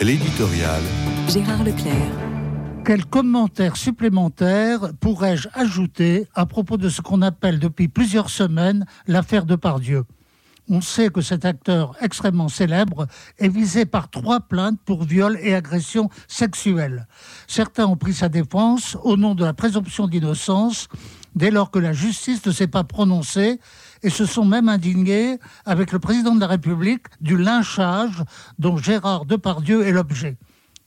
L'éditorial. Gérard Leclerc. Quel commentaire supplémentaire pourrais-je ajouter à propos de ce qu'on appelle depuis plusieurs semaines l'affaire de Pardieu? On sait que cet acteur extrêmement célèbre est visé par trois plaintes pour viol et agression sexuelle. Certains ont pris sa défense au nom de la présomption d'innocence dès lors que la justice ne s'est pas prononcée et se sont même indignés avec le président de la République du lynchage dont Gérard Depardieu est l'objet.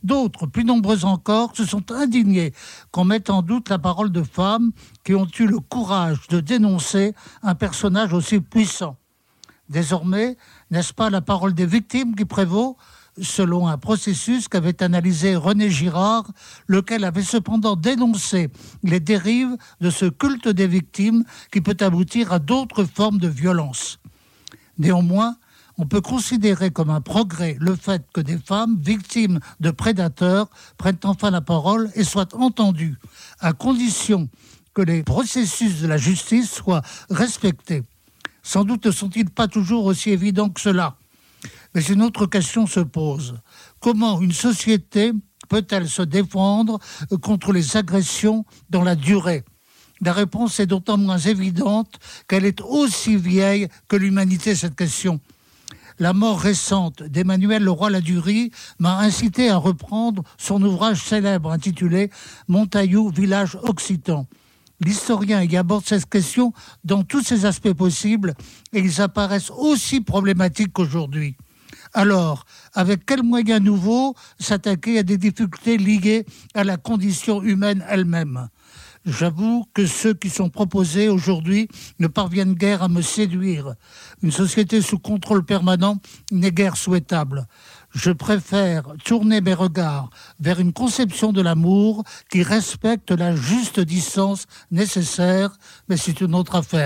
D'autres, plus nombreux encore, se sont indignés qu'on mette en doute la parole de femmes qui ont eu le courage de dénoncer un personnage aussi puissant. Désormais, n'est-ce pas la parole des victimes qui prévaut selon un processus qu'avait analysé René Girard, lequel avait cependant dénoncé les dérives de ce culte des victimes qui peut aboutir à d'autres formes de violence. Néanmoins, on peut considérer comme un progrès le fait que des femmes victimes de prédateurs prennent enfin la parole et soient entendues, à condition que les processus de la justice soient respectés. Sans doute ne sont-ils pas toujours aussi évidents que cela. Mais une autre question se pose. Comment une société peut-elle se défendre contre les agressions dans la durée? La réponse est d'autant moins évidente qu'elle est aussi vieille que l'humanité, cette question. La mort récente d'Emmanuel Leroy-Ladurie m'a incité à reprendre son ouvrage célèbre intitulé Montaillou, village occitan. L'historien y aborde cette question dans tous ses aspects possibles et ils apparaissent aussi problématiques qu'aujourd'hui. Alors, avec quels moyens nouveaux s'attaquer à des difficultés liées à la condition humaine elle-même? J'avoue que ceux qui sont proposés aujourd'hui ne parviennent guère à me séduire. Une société sous contrôle permanent n'est guère souhaitable. Je préfère tourner mes regards vers une conception de l'amour qui respecte la juste distance nécessaire, mais c'est une autre affaire.